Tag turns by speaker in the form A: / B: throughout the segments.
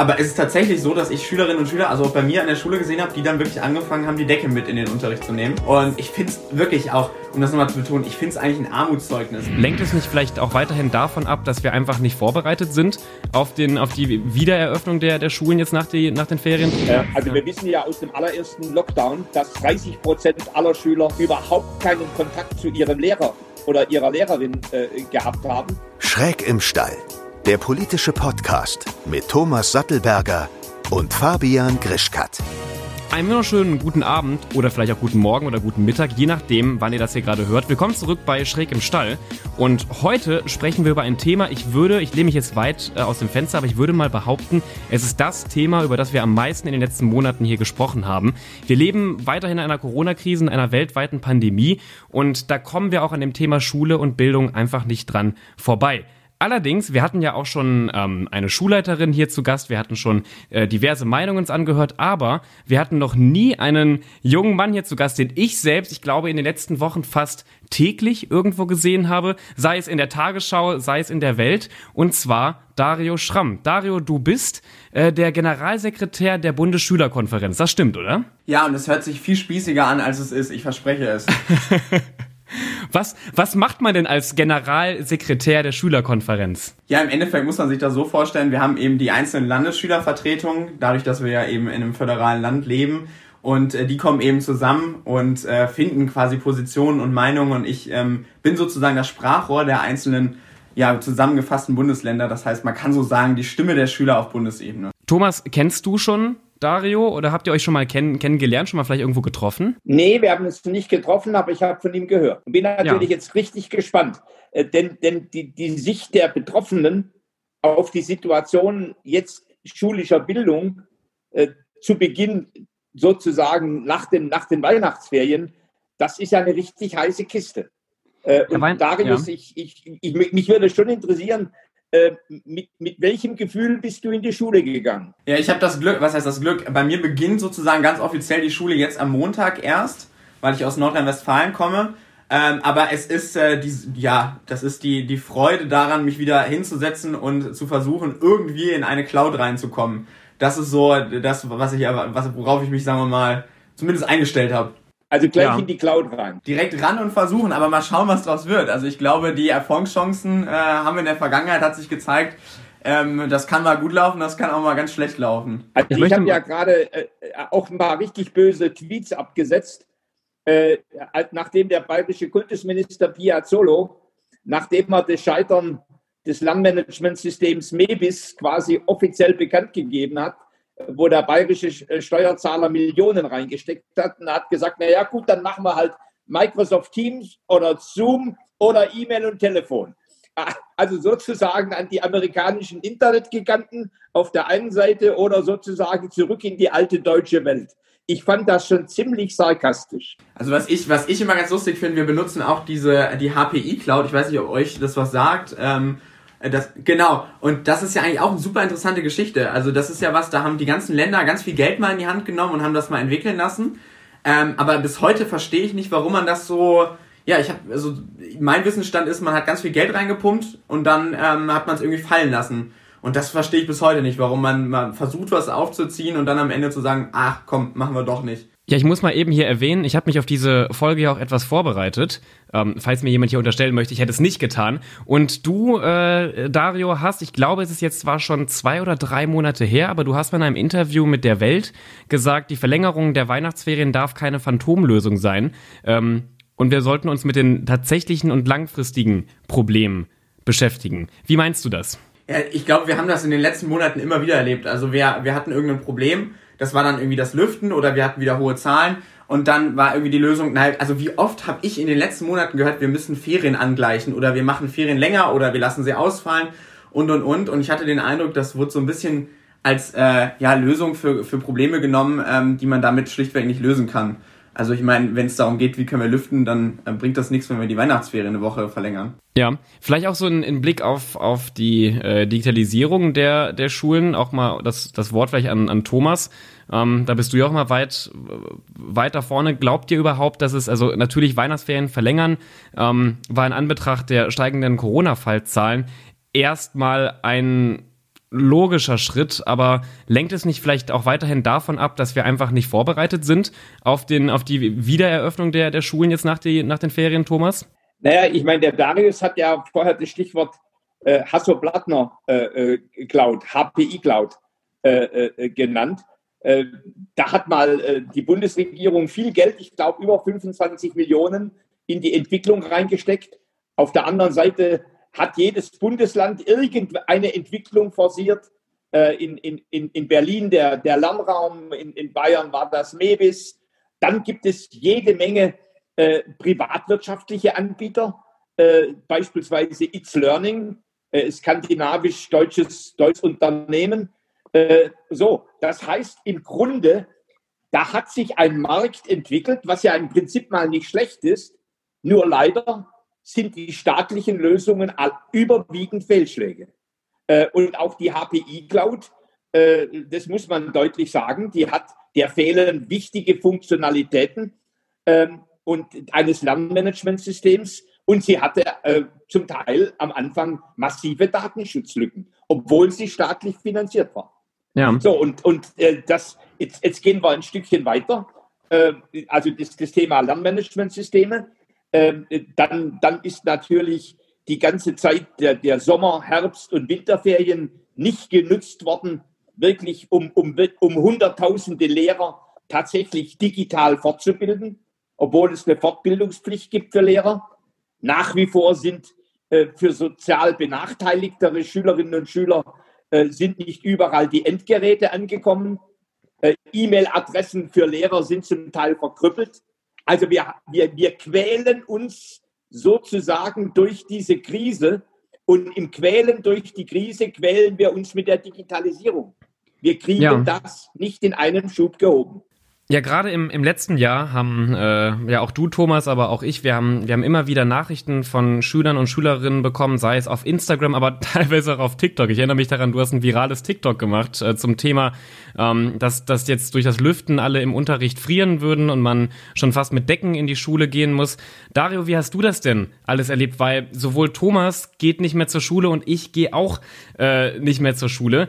A: Aber es ist tatsächlich so, dass ich Schülerinnen und Schüler, also auch bei mir an der Schule gesehen habe, die dann wirklich angefangen haben, die Decke mit in den Unterricht zu nehmen. Und ich finde es wirklich auch, um das nochmal zu betonen, ich finde es eigentlich ein Armutszeugnis.
B: Lenkt es nicht vielleicht auch weiterhin davon ab, dass wir einfach nicht vorbereitet sind auf, den, auf die Wiedereröffnung der, der Schulen jetzt nach, die, nach den Ferien?
C: Äh, also wir wissen ja aus dem allerersten Lockdown, dass 30 Prozent aller Schüler überhaupt keinen Kontakt zu ihrem Lehrer oder ihrer Lehrerin äh, gehabt haben.
D: Schräg im Stall der politische Podcast mit Thomas Sattelberger und Fabian Grischkat.
B: Einen wunderschönen guten Abend oder vielleicht auch guten Morgen oder guten Mittag, je nachdem, wann ihr das hier gerade hört. Willkommen zurück bei Schräg im Stall. Und heute sprechen wir über ein Thema. Ich würde, ich lehne mich jetzt weit äh, aus dem Fenster, aber ich würde mal behaupten, es ist das Thema, über das wir am meisten in den letzten Monaten hier gesprochen haben. Wir leben weiterhin in einer Corona-Krise, in einer weltweiten Pandemie und da kommen wir auch an dem Thema Schule und Bildung einfach nicht dran vorbei. Allerdings, wir hatten ja auch schon ähm, eine Schulleiterin hier zu Gast, wir hatten schon äh, diverse Meinungen uns angehört, aber wir hatten noch nie einen jungen Mann hier zu Gast, den ich selbst, ich glaube, in den letzten Wochen fast täglich irgendwo gesehen habe, sei es in der Tagesschau, sei es in der Welt, und zwar Dario Schramm. Dario, du bist äh, der Generalsekretär der Bundesschülerkonferenz. Das stimmt, oder?
A: Ja, und es hört sich viel spießiger an, als es ist. Ich verspreche es.
B: Was, was macht man denn als Generalsekretär der Schülerkonferenz?
A: Ja, im Endeffekt muss man sich das so vorstellen, wir haben eben die einzelnen Landesschülervertretungen, dadurch, dass wir ja eben in einem föderalen Land leben. Und äh, die kommen eben zusammen und äh, finden quasi Positionen und Meinungen. Und ich ähm, bin sozusagen das Sprachrohr der einzelnen ja, zusammengefassten Bundesländer. Das heißt, man kann so sagen, die Stimme der Schüler auf Bundesebene.
B: Thomas, kennst du schon Dario, oder habt ihr euch schon mal kenn kennengelernt, schon mal vielleicht irgendwo getroffen?
C: Nee, wir haben uns nicht getroffen, aber ich habe von ihm gehört. Und bin natürlich ja. jetzt richtig gespannt, äh, denn, denn die, die Sicht der Betroffenen auf die Situation jetzt schulischer Bildung äh, zu Beginn sozusagen nach den, nach den Weihnachtsferien, das ist ja eine richtig heiße Kiste. Äh, und Darius, ja. ich, ich, ich, mich würde schon interessieren, mit, mit welchem Gefühl bist du in die Schule gegangen?
A: Ja, ich habe das Glück, was heißt das Glück? Bei mir beginnt sozusagen ganz offiziell die Schule jetzt am Montag erst, weil ich aus Nordrhein-Westfalen komme. Ähm, aber es ist äh, die, ja, das ist die die Freude daran, mich wieder hinzusetzen und zu versuchen, irgendwie in eine Cloud reinzukommen. Das ist so das, was ich, worauf ich mich, sagen wir mal, zumindest eingestellt habe.
C: Also gleich ja. in die Cloud rein.
A: Direkt ran und versuchen, aber mal schauen, was draus wird. Also ich glaube, die Erfolgschancen äh, haben wir in der Vergangenheit, hat sich gezeigt, ähm, das kann mal gut laufen, das kann auch mal ganz schlecht laufen.
C: Also ich, ich habe ja gerade äh, auch ein paar richtig böse Tweets abgesetzt, äh, nachdem der bayerische Kultusminister Piazzolo, nachdem er das Scheitern des Landmanagementsystems MEBIS quasi offiziell bekannt gegeben hat, wo der bayerische äh, Steuerzahler Millionen reingesteckt hat und hat gesagt, na ja, gut, dann machen wir halt Microsoft Teams oder Zoom oder E-Mail und Telefon. Ah, also sozusagen an die amerikanischen Internetgiganten auf der einen Seite oder sozusagen zurück in die alte deutsche Welt. Ich fand das schon ziemlich sarkastisch.
A: Also was ich, was ich immer ganz lustig finde, wir benutzen auch diese, die HPI Cloud. Ich weiß nicht, ob euch das was sagt. Ähm, äh, das, genau. Und das ist ja eigentlich auch eine super interessante Geschichte. Also das ist ja was, da haben die ganzen Länder ganz viel Geld mal in die Hand genommen und haben das mal entwickeln lassen. Ähm, aber bis heute verstehe ich nicht, warum man das so. Ja, ich habe also mein Wissensstand ist, man hat ganz viel Geld reingepumpt und dann ähm, hat man es irgendwie fallen lassen. Und das verstehe ich bis heute nicht, warum man, man versucht, was aufzuziehen und dann am Ende zu sagen, ach komm, machen wir doch nicht.
B: Ja, ich muss mal eben hier erwähnen, ich habe mich auf diese Folge ja auch etwas vorbereitet. Ähm, falls mir jemand hier unterstellen möchte, ich hätte es nicht getan. Und du, äh, Dario, hast, ich glaube, es ist jetzt zwar schon zwei oder drei Monate her, aber du hast mal in einem Interview mit der Welt gesagt, die Verlängerung der Weihnachtsferien darf keine Phantomlösung sein. Ähm, und wir sollten uns mit den tatsächlichen und langfristigen Problemen beschäftigen. Wie meinst du das?
A: Ja, ich glaube, wir haben das in den letzten Monaten immer wieder erlebt. Also wir, wir hatten irgendein Problem das war dann irgendwie das Lüften oder wir hatten wieder hohe Zahlen und dann war irgendwie die Lösung, na, also wie oft habe ich in den letzten Monaten gehört, wir müssen Ferien angleichen oder wir machen Ferien länger oder wir lassen sie ausfallen und und und und ich hatte den Eindruck, das wurde so ein bisschen als äh, ja, Lösung für, für Probleme genommen, ähm, die man damit schlichtweg nicht lösen kann. Also ich meine, wenn es darum geht, wie können wir lüften, dann äh, bringt das nichts, wenn wir die Weihnachtsferien eine Woche verlängern.
B: Ja, vielleicht auch so ein, Blick auf, auf die äh, Digitalisierung der, der Schulen, auch mal das, das Wort vielleicht an, an Thomas. Ähm, da bist du ja auch mal weit, weiter vorne. Glaubt ihr überhaupt, dass es, also natürlich Weihnachtsferien verlängern, ähm, war in Anbetracht der steigenden Corona-Fallzahlen erstmal ein logischer Schritt, aber lenkt es nicht vielleicht auch weiterhin davon ab, dass wir einfach nicht vorbereitet sind auf, den, auf die Wiedereröffnung der, der Schulen jetzt nach, die, nach den Ferien, Thomas?
C: Naja, ich meine, der Darius hat ja vorher das Stichwort äh, Hasso-Plattner äh, äh, Cloud, HPI Cloud äh, äh, genannt. Äh, da hat mal die Bundesregierung viel Geld, ich glaube über 25 Millionen, in die Entwicklung reingesteckt. Auf der anderen Seite hat jedes Bundesland irgendeine Entwicklung forciert. In, in, in Berlin der, der Lernraum, in, in Bayern war das MEBIS. Dann gibt es jede Menge äh, privatwirtschaftliche Anbieter, äh, beispielsweise It's Learning, äh, skandinavisch-deutsches deutsches Unternehmen. Äh, so, das heißt im Grunde, da hat sich ein Markt entwickelt, was ja im Prinzip mal nicht schlecht ist. Nur leider sind die staatlichen Lösungen überwiegend Fehlschläge. Äh, und auch die HPI Cloud, äh, das muss man deutlich sagen, die hat, der fehlen wichtige Funktionalitäten ähm, und eines Lernmanagementsystems. Und sie hatte äh, zum Teil am Anfang massive Datenschutzlücken, obwohl sie staatlich finanziert war. Ja. So, und, und das, jetzt, jetzt gehen wir ein Stückchen weiter. Also das, das Thema Lernmanagementsysteme. Ähm, dann, dann ist natürlich die ganze Zeit der, der Sommer-, Herbst- und Winterferien nicht genutzt worden, wirklich um, um, um Hunderttausende Lehrer tatsächlich digital fortzubilden, obwohl es eine Fortbildungspflicht gibt für Lehrer. Nach wie vor sind äh, für sozial benachteiligtere Schülerinnen und Schüler äh, sind nicht überall die Endgeräte angekommen. Äh, E-Mail-Adressen für Lehrer sind zum Teil verkrüppelt. Also wir, wir, wir quälen uns sozusagen durch diese Krise und im Quälen durch die Krise quälen wir uns mit der Digitalisierung. Wir kriegen ja. das nicht in einem Schub gehoben.
B: Ja, gerade im, im letzten Jahr haben äh, ja auch du, Thomas, aber auch ich, wir haben, wir haben immer wieder Nachrichten von Schülern und Schülerinnen bekommen, sei es auf Instagram, aber teilweise auch auf TikTok. Ich erinnere mich daran, du hast ein virales TikTok gemacht äh, zum Thema, ähm, dass, dass jetzt durch das Lüften alle im Unterricht frieren würden und man schon fast mit Decken in die Schule gehen muss. Dario, wie hast du das denn alles erlebt? Weil sowohl Thomas geht nicht mehr zur Schule und ich gehe auch äh, nicht mehr zur Schule.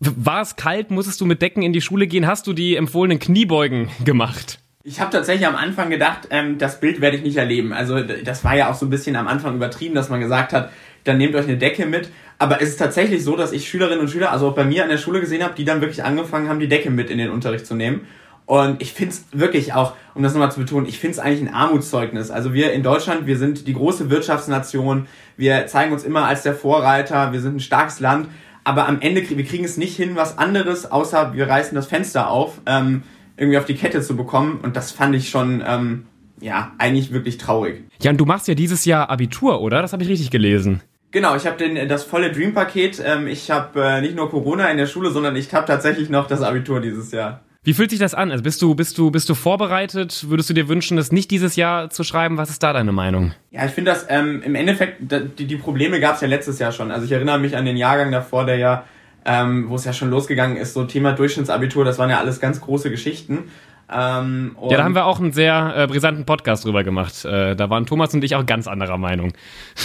B: War es kalt? Musstest du mit Decken in die Schule gehen? Hast du die empfohlenen Kniebeugen gemacht?
A: Ich habe tatsächlich am Anfang gedacht, ähm, das Bild werde ich nicht erleben. Also das war ja auch so ein bisschen am Anfang übertrieben, dass man gesagt hat, dann nehmt euch eine Decke mit. Aber es ist tatsächlich so, dass ich Schülerinnen und Schüler, also auch bei mir an der Schule gesehen habe, die dann wirklich angefangen haben, die Decke mit in den Unterricht zu nehmen. Und ich finde es wirklich auch, um das nochmal zu betonen, ich finde es eigentlich ein Armutszeugnis. Also wir in Deutschland, wir sind die große Wirtschaftsnation, wir zeigen uns immer als der Vorreiter, wir sind ein starkes Land aber am Ende, wir kriegen es nicht hin, was anderes, außer wir reißen das Fenster auf, ähm, irgendwie auf die Kette zu bekommen. Und das fand ich schon, ähm, ja, eigentlich wirklich traurig.
B: Ja, und du machst ja dieses Jahr Abitur, oder? Das habe ich richtig gelesen.
A: Genau, ich habe das volle Dream-Paket. Ähm, ich habe äh, nicht nur Corona in der Schule, sondern ich habe tatsächlich noch das Abitur dieses Jahr.
B: Wie fühlt sich das an? Also bist du, bist du, bist du vorbereitet? Würdest du dir wünschen, das nicht dieses Jahr zu schreiben? Was ist da deine Meinung?
A: Ja, ich finde das ähm, im Endeffekt, die, die Probleme gab es ja letztes Jahr schon. Also ich erinnere mich an den Jahrgang davor, der ja, ähm, wo es ja schon losgegangen ist, so Thema Durchschnittsabitur, das waren ja alles ganz große Geschichten.
B: Ähm, ja, da haben wir auch einen sehr äh, brisanten Podcast drüber gemacht. Äh, da waren Thomas und ich auch ganz anderer Meinung.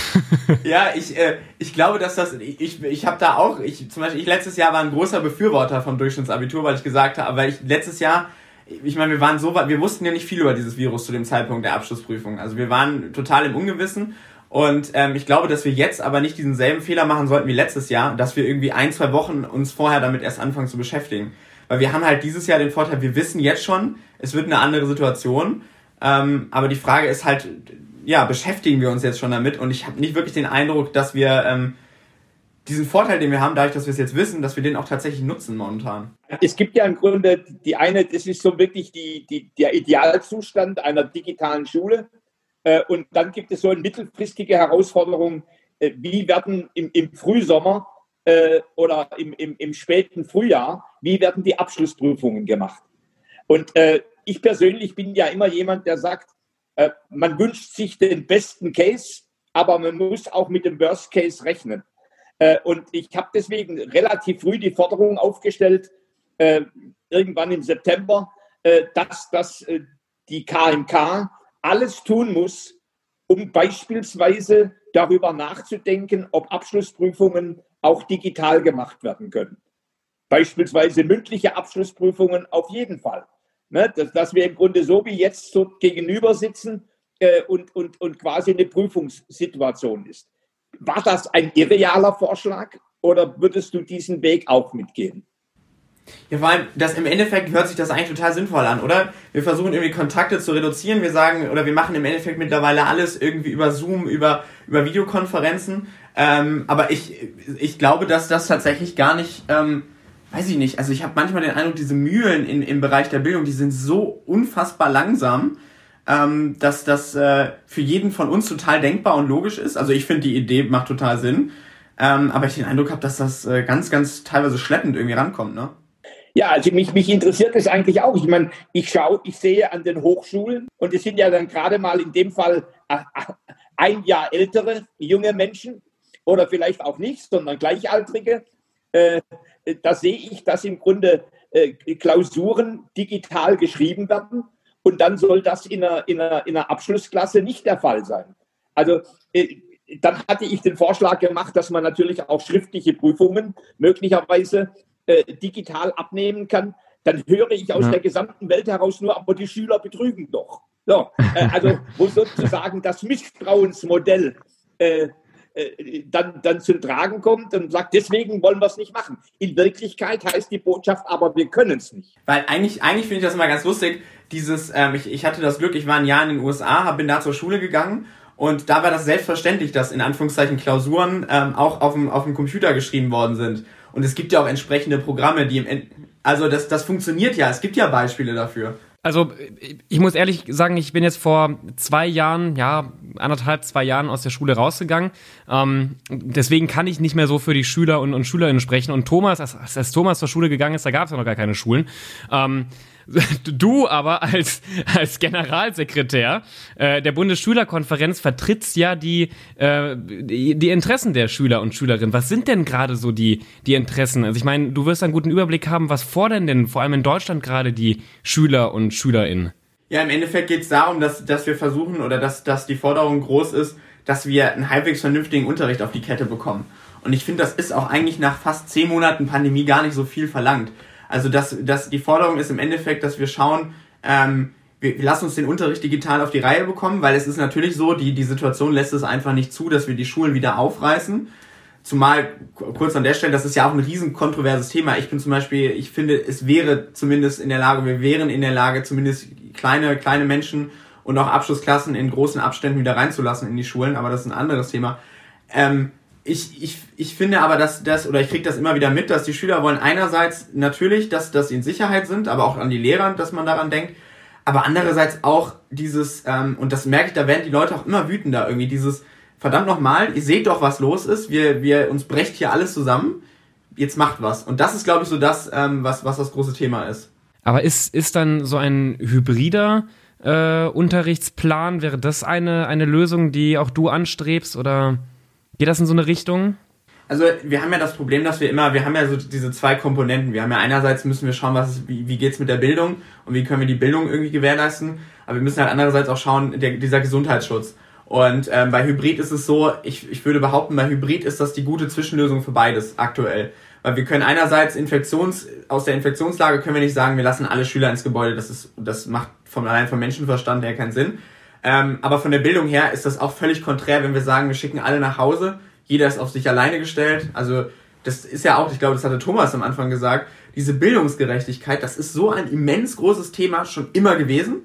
A: ja, ich, äh, ich glaube, dass das, ich, ich habe da auch, ich zum Beispiel, ich letztes Jahr war ein großer Befürworter vom Durchschnittsabitur, weil ich gesagt habe, weil ich letztes Jahr, ich meine, wir waren so weit, wir wussten ja nicht viel über dieses Virus zu dem Zeitpunkt der Abschlussprüfung. Also wir waren total im Ungewissen und ähm, ich glaube, dass wir jetzt aber nicht diesen selben Fehler machen sollten wie letztes Jahr, dass wir irgendwie ein, zwei Wochen uns vorher damit erst anfangen zu beschäftigen. Weil wir haben halt dieses Jahr den Vorteil, wir wissen jetzt schon, es wird eine andere Situation. Ähm, aber die Frage ist halt, ja, beschäftigen wir uns jetzt schon damit? Und ich habe nicht wirklich den Eindruck, dass wir ähm, diesen Vorteil, den wir haben, dadurch, dass wir es jetzt wissen, dass wir den auch tatsächlich nutzen momentan.
C: Es gibt ja im Grunde die eine, das ist so wirklich die, die, der Idealzustand einer digitalen Schule. Äh, und dann gibt es so eine mittelfristige Herausforderung, äh, wie werden im, im Frühsommer äh, oder im, im, im späten Frühjahr, wie werden die Abschlussprüfungen gemacht? Und äh, ich persönlich bin ja immer jemand, der sagt, äh, man wünscht sich den besten Case, aber man muss auch mit dem Worst Case rechnen. Äh, und ich habe deswegen relativ früh die Forderung aufgestellt, äh, irgendwann im September, äh, dass, dass äh, die KMK alles tun muss, um beispielsweise darüber nachzudenken, ob Abschlussprüfungen auch digital gemacht werden können. Beispielsweise mündliche Abschlussprüfungen auf jeden Fall. Ne, dass, dass, wir im Grunde so wie jetzt so gegenüber sitzen äh, und, und, und quasi eine Prüfungssituation ist. War das ein irrealer Vorschlag oder würdest du diesen Weg auch mitgehen?
A: Ja, vor allem, das im Endeffekt hört sich das eigentlich total sinnvoll an, oder? Wir versuchen irgendwie Kontakte zu reduzieren. Wir sagen, oder wir machen im Endeffekt mittlerweile alles irgendwie über Zoom, über, über Videokonferenzen. Ähm, aber ich, ich glaube, dass das tatsächlich gar nicht, ähm, weiß ich nicht. Also ich habe manchmal den Eindruck, diese Mühlen in, im Bereich der Bildung, die sind so unfassbar langsam, ähm, dass das äh, für jeden von uns total denkbar und logisch ist. Also ich finde, die Idee macht total Sinn. Ähm, aber ich den Eindruck habe, dass das äh, ganz, ganz teilweise schleppend irgendwie rankommt, ne?
C: Ja, also mich, mich interessiert das eigentlich auch. Ich meine, ich schaue, ich sehe an den Hochschulen und es sind ja dann gerade mal in dem Fall äh, ein Jahr ältere junge Menschen oder vielleicht auch nicht, sondern Gleichaltrige. Äh, da sehe ich, dass im Grunde äh, Klausuren digital geschrieben werden und dann soll das in einer, in einer, in einer Abschlussklasse nicht der Fall sein. Also äh, dann hatte ich den Vorschlag gemacht, dass man natürlich auch schriftliche Prüfungen möglicherweise digital abnehmen kann, dann höre ich aus ja. der gesamten Welt heraus nur, aber die Schüler betrügen doch. So, also wo sozusagen das Misstrauensmodell äh, äh, dann, dann zum Tragen kommt und sagt, deswegen wollen wir es nicht machen. In Wirklichkeit heißt die Botschaft aber, wir können es nicht.
A: Weil eigentlich, eigentlich finde ich das immer ganz lustig, dieses, ähm, ich, ich hatte das Glück, ich war ein Jahr in den USA, bin da zur Schule gegangen und da war das selbstverständlich, dass in Anführungszeichen Klausuren ähm, auch auf dem, auf dem Computer geschrieben worden sind. Und es gibt ja auch entsprechende Programme, die im, End also das, das funktioniert ja. Es gibt ja Beispiele dafür.
B: Also ich muss ehrlich sagen, ich bin jetzt vor zwei Jahren, ja, anderthalb, zwei Jahren aus der Schule rausgegangen. Ähm, deswegen kann ich nicht mehr so für die Schüler und, und Schülerinnen sprechen. Und Thomas, als, als Thomas zur Schule gegangen ist, da gab es ja noch gar keine Schulen. Ähm, Du aber als, als Generalsekretär äh, der Bundesschülerkonferenz vertrittst ja die, äh, die, die Interessen der Schüler und Schülerinnen. Was sind denn gerade so die, die Interessen? Also ich meine, du wirst einen guten Überblick haben, was fordern denn vor allem in Deutschland gerade die Schüler und Schülerinnen?
A: Ja, im Endeffekt geht es darum, dass, dass wir versuchen oder dass, dass die Forderung groß ist, dass wir einen halbwegs vernünftigen Unterricht auf die Kette bekommen. Und ich finde, das ist auch eigentlich nach fast zehn Monaten Pandemie gar nicht so viel verlangt. Also das, das, die Forderung ist im Endeffekt, dass wir schauen, ähm, wir, wir lassen uns den Unterricht digital auf die Reihe bekommen, weil es ist natürlich so, die, die Situation lässt es einfach nicht zu, dass wir die Schulen wieder aufreißen. Zumal, kurz an der Stelle, das ist ja auch ein riesen kontroverses Thema. Ich bin zum Beispiel, ich finde, es wäre zumindest in der Lage, wir wären in der Lage, zumindest kleine, kleine Menschen und auch Abschlussklassen in großen Abständen wieder reinzulassen in die Schulen, aber das ist ein anderes Thema. Ähm, ich, ich, ich finde aber, dass das, oder ich kriege das immer wieder mit, dass die Schüler wollen einerseits natürlich, dass, dass sie in Sicherheit sind, aber auch an die Lehrer, dass man daran denkt, aber andererseits auch dieses, ähm, und das merke ich, da werden die Leute auch immer wütender irgendwie, dieses, verdammt nochmal, ihr seht doch, was los ist, wir, wir, uns brecht hier alles zusammen, jetzt macht was. Und das ist, glaube ich, so das, ähm, was, was das große Thema ist.
B: Aber ist, ist dann so ein hybrider äh, Unterrichtsplan, wäre das eine, eine Lösung, die auch du anstrebst, oder? Geht das in so eine Richtung?
A: Also wir haben ja das Problem, dass wir immer, wir haben ja so diese zwei Komponenten. Wir haben ja einerseits müssen wir schauen, was ist, wie, wie geht's mit der Bildung und wie können wir die Bildung irgendwie gewährleisten. Aber wir müssen halt andererseits auch schauen, der, dieser Gesundheitsschutz. Und ähm, bei Hybrid ist es so, ich, ich würde behaupten, bei Hybrid ist das die gute Zwischenlösung für beides aktuell. Weil wir können einerseits Infektions, aus der Infektionslage können wir nicht sagen, wir lassen alle Schüler ins Gebäude. Das ist, das macht vom allein vom Menschenverstand her keinen Sinn. Ähm, aber von der Bildung her ist das auch völlig konträr, wenn wir sagen, wir schicken alle nach Hause, jeder ist auf sich alleine gestellt. Also das ist ja auch, ich glaube, das hatte Thomas am Anfang gesagt, diese Bildungsgerechtigkeit, das ist so ein immens großes Thema schon immer gewesen.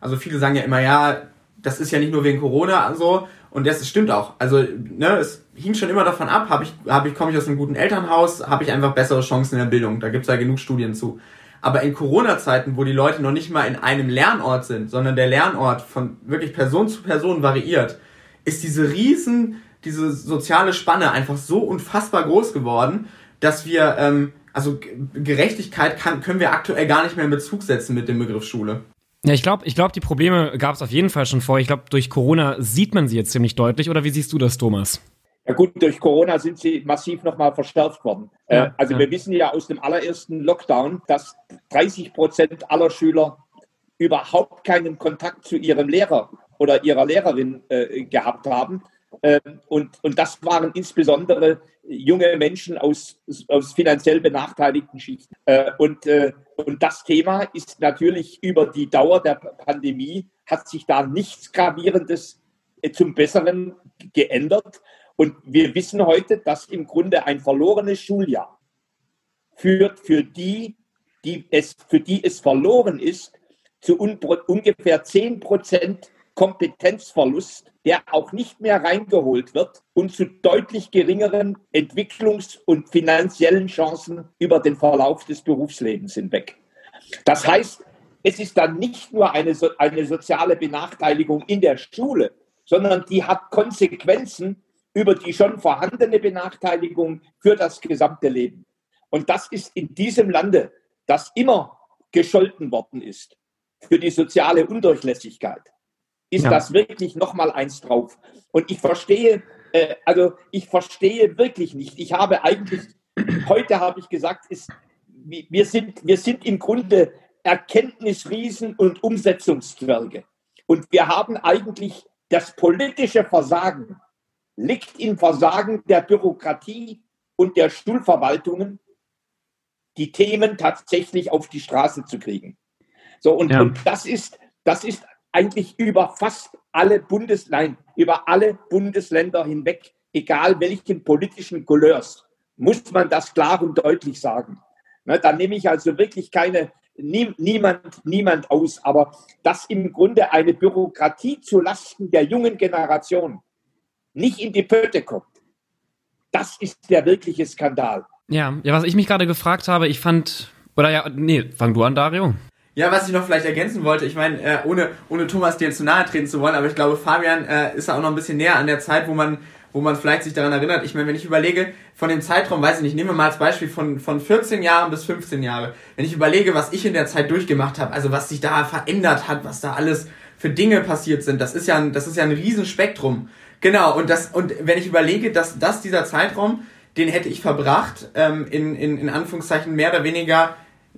A: Also viele sagen ja immer, ja, das ist ja nicht nur wegen Corona so. Und das stimmt auch. Also, ne, es hing schon immer davon ab, habe ich, hab ich, komme ich aus einem guten Elternhaus, habe ich einfach bessere Chancen in der Bildung. Da gibt's ja genug Studien zu. Aber in Corona-Zeiten, wo die Leute noch nicht mal in einem Lernort sind, sondern der Lernort von wirklich Person zu Person variiert, ist diese riesen, diese soziale Spanne einfach so unfassbar groß geworden, dass wir, ähm, also Gerechtigkeit kann, können wir aktuell gar nicht mehr in Bezug setzen mit dem Begriff Schule.
B: Ja, ich glaube, ich glaub, die Probleme gab es auf jeden Fall schon vor. Ich glaube, durch Corona sieht man sie jetzt ziemlich deutlich. Oder wie siehst du das, Thomas?
C: Ja gut, durch Corona sind sie massiv nochmal verstärkt worden. Ja, äh, also ja. wir wissen ja aus dem allerersten Lockdown, dass 30 Prozent aller Schüler überhaupt keinen Kontakt zu ihrem Lehrer oder ihrer Lehrerin äh, gehabt haben. Äh, und, und das waren insbesondere junge Menschen aus, aus finanziell benachteiligten Schichten. Äh, und, äh, und das Thema ist natürlich über die Dauer der Pandemie, hat sich da nichts Gravierendes äh, zum Besseren geändert. Und wir wissen heute, dass im Grunde ein verlorenes Schuljahr führt für die, die es, für die es verloren ist, zu un ungefähr 10 Prozent Kompetenzverlust, der auch nicht mehr reingeholt wird und zu deutlich geringeren Entwicklungs- und finanziellen Chancen über den Verlauf des Berufslebens hinweg. Das heißt, es ist dann nicht nur eine, eine soziale Benachteiligung in der Schule, sondern die hat Konsequenzen über die schon vorhandene Benachteiligung für das gesamte Leben. Und das ist in diesem Lande, das immer gescholten worden ist für die soziale Undurchlässigkeit, ist ja. das wirklich nochmal eins drauf. Und ich verstehe, äh, also ich verstehe wirklich nicht. Ich habe eigentlich, heute habe ich gesagt, ist, wir, sind, wir sind im Grunde Erkenntnisriesen und Umsetzungszwerge. Und wir haben eigentlich das politische Versagen liegt im Versagen der Bürokratie und der Schulverwaltungen, die Themen tatsächlich auf die Straße zu kriegen. So, und, ja. und das ist, das ist eigentlich über fast alle Bundes, nein, über alle Bundesländer hinweg, egal welchen politischen Couleurs, muss man das klar und deutlich sagen. Ne, da nehme ich also wirklich keine, nie, niemand, niemand aus, aber dass im Grunde eine Bürokratie zu Lasten der jungen Generation nicht in die Pötte kommt. Das ist der wirkliche Skandal.
B: Ja, ja, was ich mich gerade gefragt habe, ich fand, oder ja, nee, fang du an, Dario.
A: Ja, was ich noch vielleicht ergänzen wollte, ich meine, äh, ohne, ohne Thomas dir zu nahe treten zu wollen, aber ich glaube, Fabian äh, ist auch noch ein bisschen näher an der Zeit, wo man, wo man vielleicht sich daran erinnert. Ich meine, wenn ich überlege, von dem Zeitraum, weiß ich nicht, nehmen wir mal als Beispiel von, von 14 Jahren bis 15 Jahre, wenn ich überlege, was ich in der Zeit durchgemacht habe, also was sich da verändert hat, was da alles für Dinge passiert sind, das ist ja ein, das ist ja ein Riesenspektrum. Genau, und das, und wenn ich überlege, dass das dieser Zeitraum, den hätte ich verbracht, ähm, in, in, in Anführungszeichen mehr oder weniger,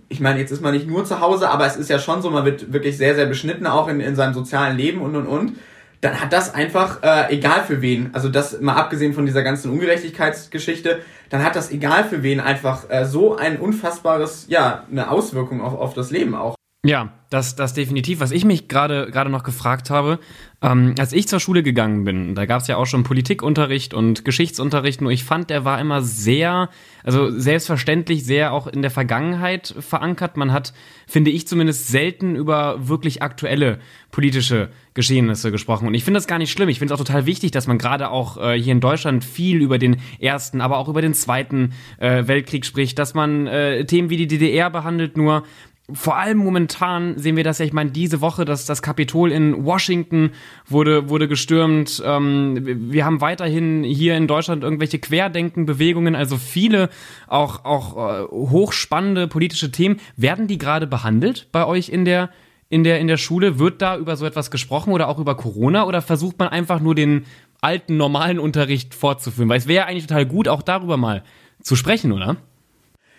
A: ich meine, jetzt ist man nicht nur zu Hause, aber es ist ja schon so, man wird wirklich sehr, sehr beschnitten, auch in, in seinem sozialen Leben und und und. Dann hat das einfach, äh, egal für wen, also das mal abgesehen von dieser ganzen Ungerechtigkeitsgeschichte, dann hat das egal für wen einfach äh, so ein unfassbares, ja, eine Auswirkung auf, auf das Leben auch.
B: Ja, das, das definitiv. Was ich mich gerade gerade noch gefragt habe, ähm, als ich zur Schule gegangen bin, da gab es ja auch schon Politikunterricht und Geschichtsunterricht, nur ich fand, der war immer sehr, also selbstverständlich sehr auch in der Vergangenheit verankert. Man hat, finde ich zumindest, selten über wirklich aktuelle politische Geschehnisse gesprochen. Und ich finde das gar nicht schlimm. Ich finde es auch total wichtig, dass man gerade auch äh, hier in Deutschland viel über den ersten, aber auch über den zweiten äh, Weltkrieg spricht, dass man äh, Themen wie die DDR behandelt, nur vor allem momentan sehen wir das ja, ich meine, diese Woche, dass das Kapitol in Washington wurde, wurde gestürmt. Ähm, wir haben weiterhin hier in Deutschland irgendwelche Querdenkenbewegungen, also viele auch, auch äh, hochspannende politische Themen. Werden die gerade behandelt bei euch in der, in der, in der Schule? Wird da über so etwas gesprochen oder auch über Corona oder versucht man einfach nur den alten, normalen Unterricht fortzuführen? Weil es wäre eigentlich total gut, auch darüber mal zu sprechen, oder?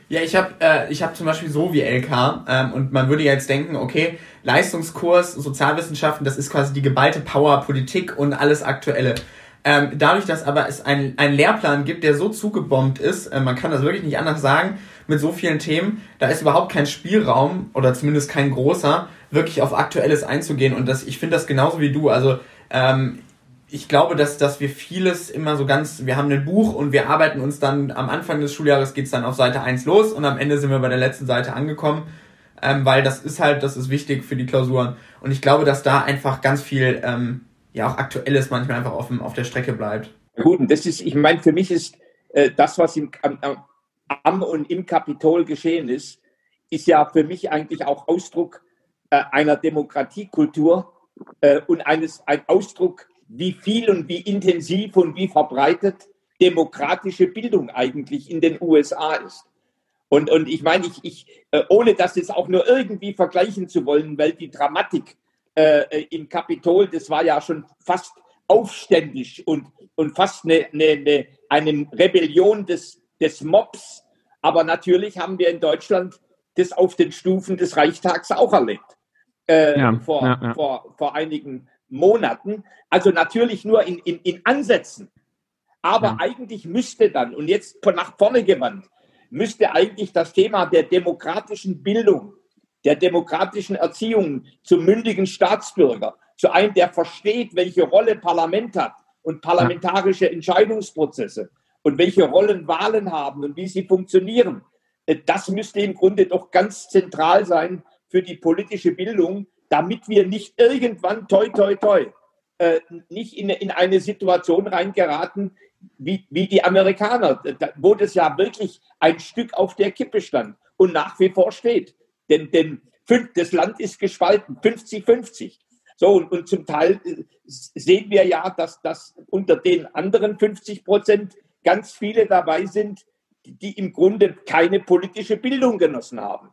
A: Ja, ich habe äh, ich hab zum Beispiel so wie LK ähm, und man würde jetzt denken, okay, Leistungskurs, Sozialwissenschaften, das ist quasi die geballte Power, Politik und alles Aktuelle. Ähm, dadurch, dass aber es einen Lehrplan gibt, der so zugebombt ist, äh, man kann das wirklich nicht anders sagen, mit so vielen Themen, da ist überhaupt kein Spielraum oder zumindest kein großer, wirklich auf Aktuelles einzugehen. Und das, ich finde das genauso wie du. Also ähm, ich glaube, dass, dass wir vieles immer so ganz, wir haben ein Buch und wir arbeiten uns dann am Anfang des Schuljahres geht's dann auf Seite 1 los und am Ende sind wir bei der letzten Seite angekommen, ähm, weil das ist halt, das ist wichtig für die Klausuren. Und ich glaube, dass da einfach ganz viel, ähm, ja auch Aktuelles manchmal einfach auf, dem, auf der Strecke bleibt.
C: Gut, und das ist, ich meine, für mich ist äh, das, was im, am, am und im Kapitol geschehen ist, ist ja für mich eigentlich auch Ausdruck äh, einer Demokratiekultur äh, und eines, ein Ausdruck wie viel und wie intensiv und wie verbreitet demokratische Bildung eigentlich in den USA ist. Und, und ich meine, ich, ich, äh, ohne das jetzt auch nur irgendwie vergleichen zu wollen, weil die Dramatik äh, im Kapitol, das war ja schon fast aufständisch und, und fast eine, eine, eine Rebellion des, des Mobs. Aber natürlich haben wir in Deutschland das auf den Stufen des Reichstags auch erlebt. Äh, ja, vor, ja, ja. Vor, vor einigen Monaten. Also natürlich nur in, in, in Ansätzen. Aber ja. eigentlich müsste dann, und jetzt nach vorne gewandt, müsste eigentlich das Thema der demokratischen Bildung, der demokratischen Erziehung zum mündigen Staatsbürger, zu einem, der versteht, welche Rolle Parlament hat und parlamentarische Entscheidungsprozesse und welche Rollen Wahlen haben und wie sie funktionieren. Äh, das müsste im Grunde doch ganz zentral sein für die politische Bildung, damit wir nicht irgendwann, toi, toi, toi, äh, nicht in, in eine Situation reingeraten, wie, wie die Amerikaner, wo das ja wirklich ein Stück auf der Kippe stand und nach wie vor steht. Denn, denn das Land ist gespalten, 50-50. So, und, und zum Teil äh, sehen wir ja, dass, dass unter den anderen 50 Prozent ganz viele dabei sind, die im Grunde keine politische Bildung genossen haben.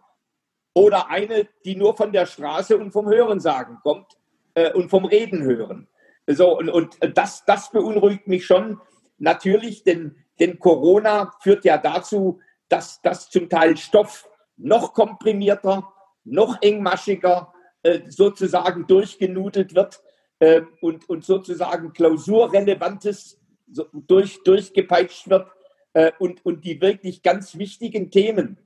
C: Oder eine, die nur von der Straße und vom Hörensagen kommt äh, und vom Reden hören. So, und, und das, das beunruhigt mich schon natürlich, denn, denn Corona führt ja dazu, dass, dass zum Teil Stoff noch komprimierter, noch engmaschiger äh, sozusagen durchgenudelt wird äh, und, und sozusagen klausurrelevantes durch, durchgepeitscht wird äh, und, und die wirklich ganz wichtigen Themen,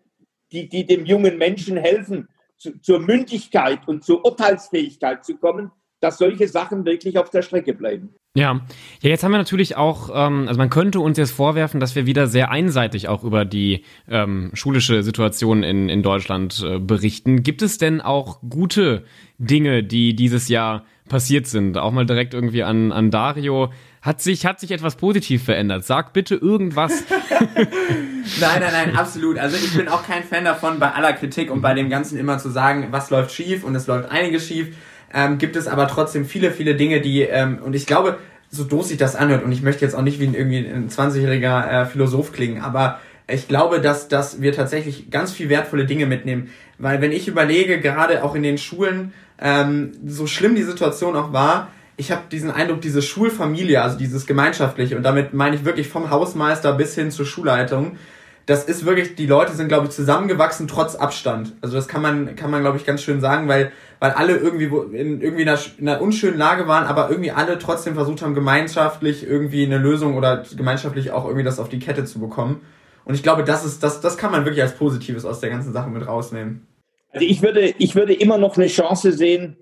C: die, die dem jungen Menschen helfen, zu, zur Mündigkeit und zur Urteilsfähigkeit zu kommen, dass solche Sachen wirklich auf der Strecke bleiben.
B: Ja, ja, jetzt haben wir natürlich auch, ähm, also man könnte uns jetzt vorwerfen, dass wir wieder sehr einseitig auch über die ähm, schulische Situation in, in Deutschland äh, berichten. Gibt es denn auch gute Dinge, die dieses Jahr passiert sind? Auch mal direkt irgendwie an, an Dario. Hat sich, hat sich etwas positiv verändert? Sag bitte irgendwas.
A: nein, nein, nein, absolut. Also ich bin auch kein Fan davon, bei aller Kritik und bei dem Ganzen immer zu sagen, was läuft schief und es läuft einiges schief ähm, gibt es aber trotzdem viele, viele Dinge, die, ähm, und ich glaube, so doof sich das anhört, und ich möchte jetzt auch nicht wie ein, irgendwie ein 20-jähriger äh, Philosoph klingen, aber ich glaube, dass, dass wir tatsächlich ganz viel wertvolle Dinge mitnehmen. Weil wenn ich überlege, gerade auch in den Schulen, ähm, so schlimm die Situation auch war, ich habe diesen Eindruck, diese Schulfamilie, also dieses Gemeinschaftliche, und damit meine ich wirklich vom Hausmeister bis hin zur Schulleitung, das ist wirklich, die Leute sind, glaube ich, zusammengewachsen trotz Abstand. Also das kann man, kann man, glaube ich, ganz schön sagen, weil, weil alle irgendwie in, irgendwie in einer, in einer unschönen Lage waren, aber irgendwie alle trotzdem versucht haben, gemeinschaftlich irgendwie eine Lösung oder gemeinschaftlich auch irgendwie das auf die Kette zu bekommen. Und ich glaube, das ist, das, das kann man wirklich als Positives aus der ganzen Sache mit rausnehmen.
C: Also ich würde, ich würde immer noch eine Chance sehen,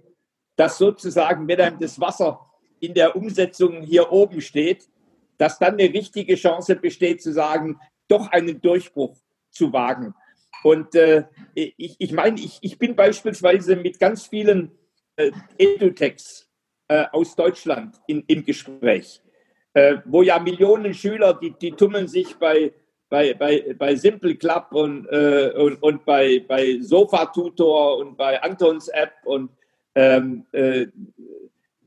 C: dass sozusagen, wenn einem das Wasser in der Umsetzung hier oben steht, dass dann eine richtige Chance besteht zu sagen, doch einen Durchbruch zu wagen. Und äh, ich, ich meine, ich, ich bin beispielsweise mit ganz vielen äh, Edutechs äh, aus Deutschland in, im Gespräch, äh, wo ja Millionen Schüler, die, die tummeln sich bei, bei, bei, bei Simple Club und, äh, und, und bei, bei Sofa Tutor und bei Antons App und ähm, äh,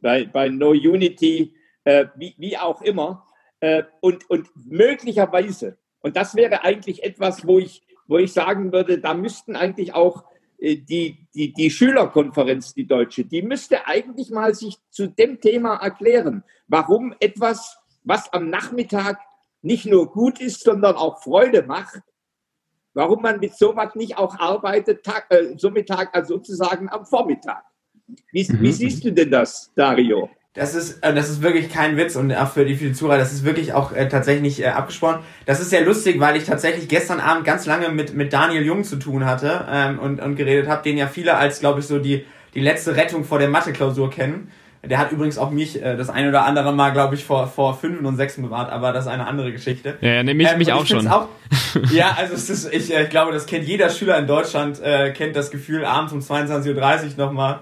C: bei, bei No Unity, äh, wie, wie auch immer. Äh, und, und möglicherweise und das wäre eigentlich etwas, wo ich, wo ich sagen würde, da müssten eigentlich auch äh, die, die, die Schülerkonferenz, die deutsche, die müsste eigentlich mal sich zu dem Thema erklären, warum etwas, was am Nachmittag nicht nur gut ist, sondern auch Freude macht, warum man mit sowas nicht auch arbeitet, Tag, äh, so Mittag, also sozusagen am Vormittag. Wie, mhm. wie siehst du denn das, Dario?
A: Das ist, äh, das ist wirklich kein Witz und auch für die, für die Zuhörer, das ist wirklich auch äh, tatsächlich äh, abgesprochen. Das ist sehr lustig, weil ich tatsächlich gestern Abend ganz lange mit, mit Daniel Jung zu tun hatte ähm, und, und geredet habe, den ja viele als, glaube ich, so die, die letzte Rettung vor der Mathe-Klausur kennen. Der hat übrigens auch mich äh, das eine oder andere Mal, glaube ich, vor, vor Fünfen und Sechsen bewahrt, aber das ist eine andere Geschichte.
B: Ja, ja mich, ähm, mich auch schon. Auch,
A: ja, also es ist, ich äh, glaube, das kennt jeder Schüler in Deutschland, äh, kennt das Gefühl, abends um 22.30 Uhr nochmal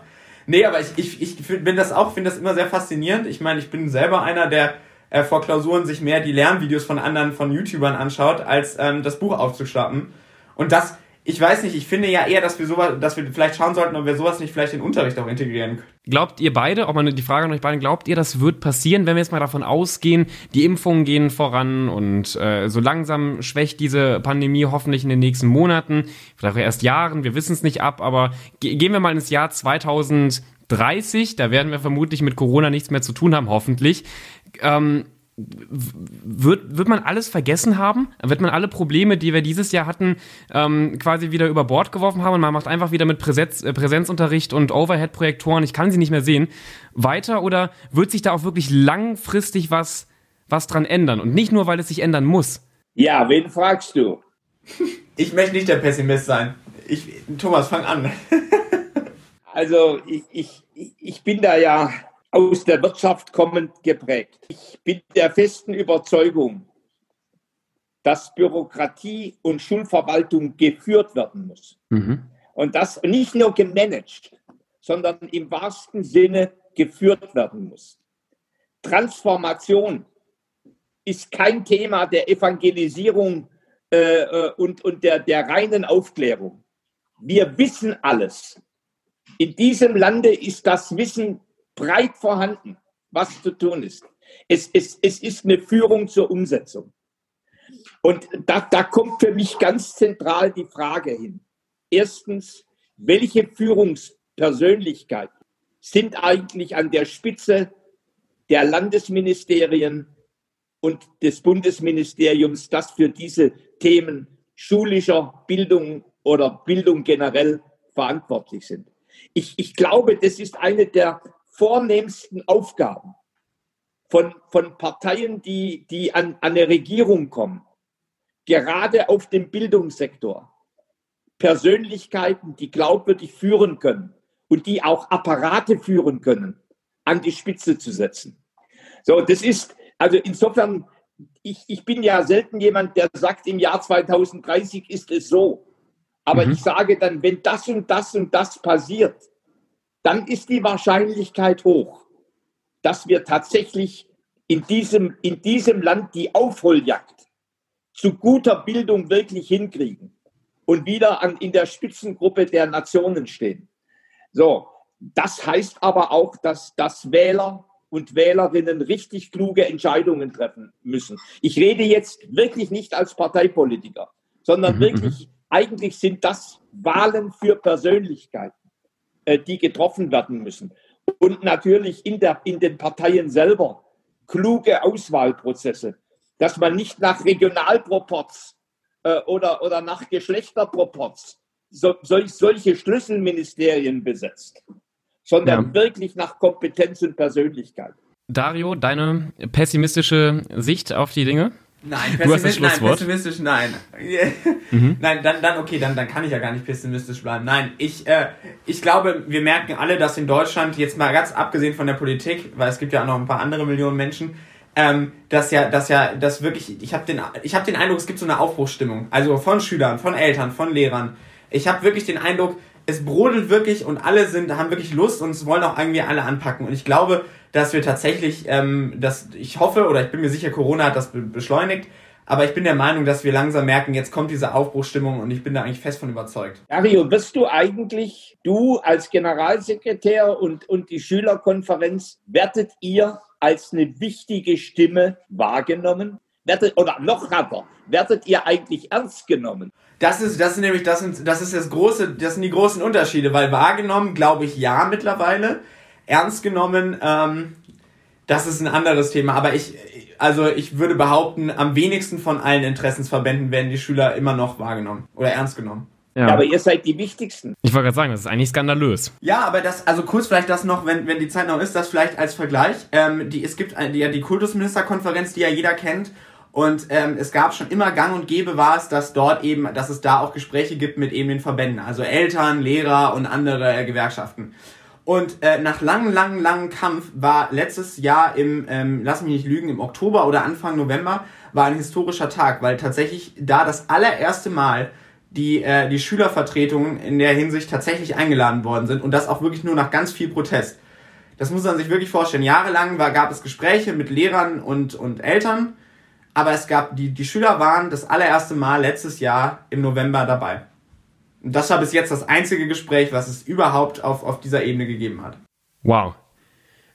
A: Nee, aber ich, ich, ich bin das auch, finde das immer sehr faszinierend. Ich meine, ich bin selber einer, der äh, vor Klausuren sich mehr die Lernvideos von anderen, von YouTubern anschaut, als ähm, das Buch aufzuschlappen. Und das, ich weiß nicht, ich finde ja eher, dass wir sowas, dass wir vielleicht schauen sollten, ob wir sowas nicht vielleicht in den Unterricht auch integrieren können.
B: Glaubt ihr beide, auch mal die Frage an euch beiden, glaubt ihr, das wird passieren, wenn wir jetzt mal davon ausgehen, die Impfungen gehen voran und äh, so langsam schwächt diese Pandemie hoffentlich in den nächsten Monaten, vielleicht erst Jahren, wir wissen es nicht ab, aber ge gehen wir mal ins Jahr 2030, da werden wir vermutlich mit Corona nichts mehr zu tun haben, hoffentlich. Ähm, wird, wird man alles vergessen haben? Wird man alle Probleme, die wir dieses Jahr hatten, ähm, quasi wieder über Bord geworfen haben und man macht einfach wieder mit Präsenz, äh, Präsenzunterricht und Overhead-Projektoren, ich kann sie nicht mehr sehen, weiter? Oder wird sich da auch wirklich langfristig was was dran ändern und nicht nur, weil es sich ändern muss.
C: Ja, wen fragst du?
A: Ich möchte nicht der Pessimist sein. Ich, Thomas, fang an.
C: also ich, ich, ich bin da ja aus der Wirtschaft kommend geprägt. Ich bin der festen Überzeugung, dass Bürokratie und Schulverwaltung geführt werden muss. Mhm. Und das nicht nur gemanagt, sondern im wahrsten Sinne geführt werden muss. Transformation ist kein Thema der Evangelisierung äh, äh, und, und der, der reinen Aufklärung. Wir wissen alles. In diesem Lande ist das Wissen breit vorhanden, was zu tun ist. Es, es, es ist eine Führung zur Umsetzung. Und da, da kommt für mich ganz zentral die Frage hin. Erstens, welche Führungspersönlichkeiten sind eigentlich an der Spitze der Landesministerien und des Bundesministeriums, das für diese Themen schulischer Bildung oder Bildung generell verantwortlich sind. Ich, ich glaube, das ist eine der vornehmsten Aufgaben von, von Parteien, die, die an, an eine Regierung kommen, gerade auf dem Bildungssektor. Persönlichkeiten, die glaubwürdig führen können und die auch Apparate führen können, an die Spitze zu setzen. So, das ist, also insofern, ich, ich bin ja selten jemand, der sagt, im Jahr 2030 ist es so. Aber mhm. ich sage dann, wenn das und das und das passiert, dann ist die Wahrscheinlichkeit hoch, dass wir tatsächlich in diesem, in diesem Land die Aufholjagd zu guter Bildung wirklich hinkriegen und wieder an, in der Spitzengruppe der Nationen stehen. So, das heißt aber auch, dass, dass Wähler und Wählerinnen richtig kluge Entscheidungen treffen müssen. Ich rede jetzt wirklich nicht als Parteipolitiker, sondern mhm. wirklich, mhm. eigentlich sind das Wahlen für Persönlichkeiten, die getroffen werden müssen. Und natürlich in, der, in den Parteien selber kluge Auswahlprozesse, dass man nicht nach Regionalproports äh, oder, oder nach Geschlechterproports so, solch, solche Schlüsselministerien besetzt sondern ja. wirklich nach Kompetenz und Persönlichkeit.
B: Dario, deine pessimistische Sicht auf die Dinge?
A: Nein, pessimistisch, nein, pessimistisch, nein. mhm. Nein, dann, dann, okay, dann, dann kann ich ja gar nicht pessimistisch bleiben. Nein, ich, äh, ich glaube, wir merken alle, dass in Deutschland, jetzt mal ganz abgesehen von der Politik, weil es gibt ja auch noch ein paar andere Millionen Menschen, ähm, dass ja, dass ja, dass wirklich, ich habe den, ich habe den Eindruck, es gibt so eine Aufbruchsstimmung. Also von Schülern, von Eltern, von Lehrern. Ich habe wirklich den Eindruck, es brodelt wirklich und alle sind, haben wirklich Lust und es wollen auch irgendwie alle anpacken. Und ich glaube, dass wir tatsächlich, ähm, dass ich hoffe oder ich bin mir sicher, Corona hat das be beschleunigt. Aber ich bin der Meinung, dass wir langsam merken, jetzt kommt diese Aufbruchstimmung und ich bin da eigentlich fest von überzeugt.
C: Mario, wirst du eigentlich, du als Generalsekretär und, und die Schülerkonferenz, werdet ihr als eine wichtige Stimme wahrgenommen? Werdet, oder noch härter, werdet ihr eigentlich ernst genommen?
A: Das ist, das ist nämlich, das sind, das ist das große, das sind die großen Unterschiede, weil wahrgenommen, glaube ich, ja mittlerweile. Ernst genommen, ähm, das ist ein anderes Thema. Aber ich, also ich würde behaupten, am wenigsten von allen Interessensverbänden werden die Schüler immer noch wahrgenommen oder ernst genommen.
C: Ja. ja. aber ihr seid die Wichtigsten.
B: Ich wollte gerade sagen, das ist eigentlich skandalös.
A: Ja, aber das, also kurz vielleicht das noch, wenn, wenn die Zeit noch ist, das vielleicht als Vergleich. Ähm, die, es gibt die, ja die Kultusministerkonferenz, die ja jeder kennt. Und ähm, es gab schon immer Gang und Gäbe war es, dass dort eben, dass es da auch Gespräche gibt mit eben den Verbänden, also Eltern, Lehrer und andere äh, Gewerkschaften. Und äh, nach langem, langem, langem Kampf war letztes Jahr im, ähm, lass mich nicht lügen, im Oktober oder Anfang November war ein historischer Tag, weil tatsächlich da das allererste Mal die, äh, die Schülervertretungen in der Hinsicht tatsächlich eingeladen worden sind und das auch wirklich nur nach ganz viel Protest. Das muss man sich wirklich vorstellen. Jahrelang war, gab es Gespräche mit Lehrern und, und Eltern aber es gab, die, die Schüler waren das allererste Mal letztes Jahr im November dabei. Das war bis jetzt das einzige Gespräch, was es überhaupt auf, auf dieser Ebene gegeben hat.
B: Wow.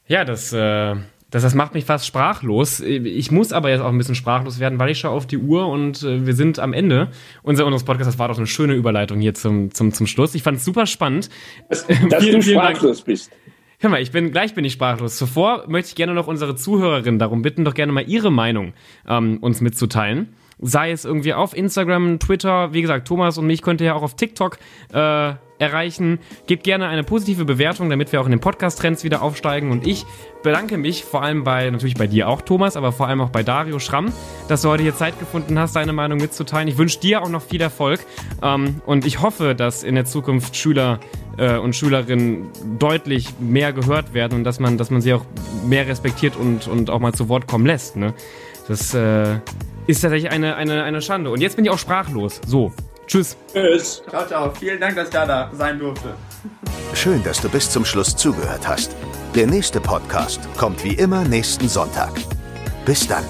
B: Ja, das, äh, das, das macht mich fast sprachlos. Ich muss aber jetzt auch ein bisschen sprachlos werden, weil ich schaue auf die Uhr und äh, wir sind am Ende Unser, unseres Podcasts. Das war doch eine schöne Überleitung hier zum, zum, zum Schluss. Ich fand es super spannend.
C: Dass, dass vielen, du sprachlos bist.
B: Hör mal, ich bin gleich bin ich sprachlos. Zuvor möchte ich gerne noch unsere Zuhörerinnen darum bitten, doch gerne mal ihre Meinung ähm, uns mitzuteilen. Sei es irgendwie auf Instagram, Twitter, wie gesagt, Thomas und mich könnt ihr ja auch auf TikTok äh, erreichen. Gebt gerne eine positive Bewertung, damit wir auch in den Podcast-Trends wieder aufsteigen. Und ich bedanke mich vor allem bei, natürlich bei dir auch, Thomas, aber vor allem auch bei Dario Schramm, dass du heute hier Zeit gefunden hast, deine Meinung mitzuteilen. Ich wünsche dir auch noch viel Erfolg. Ähm, und ich hoffe, dass in der Zukunft Schüler äh, und Schülerinnen deutlich mehr gehört werden und dass man, dass man sie auch mehr respektiert und, und auch mal zu Wort kommen lässt. Ne? Das äh, ist tatsächlich eine, eine, eine Schande. Und jetzt bin ich auch sprachlos. So, Tschüss. Tschüss.
A: Ciao, ciao. Vielen Dank, dass ich da sein durfte.
D: Schön, dass du bis zum Schluss zugehört hast. Der nächste Podcast kommt wie immer nächsten Sonntag. Bis dann.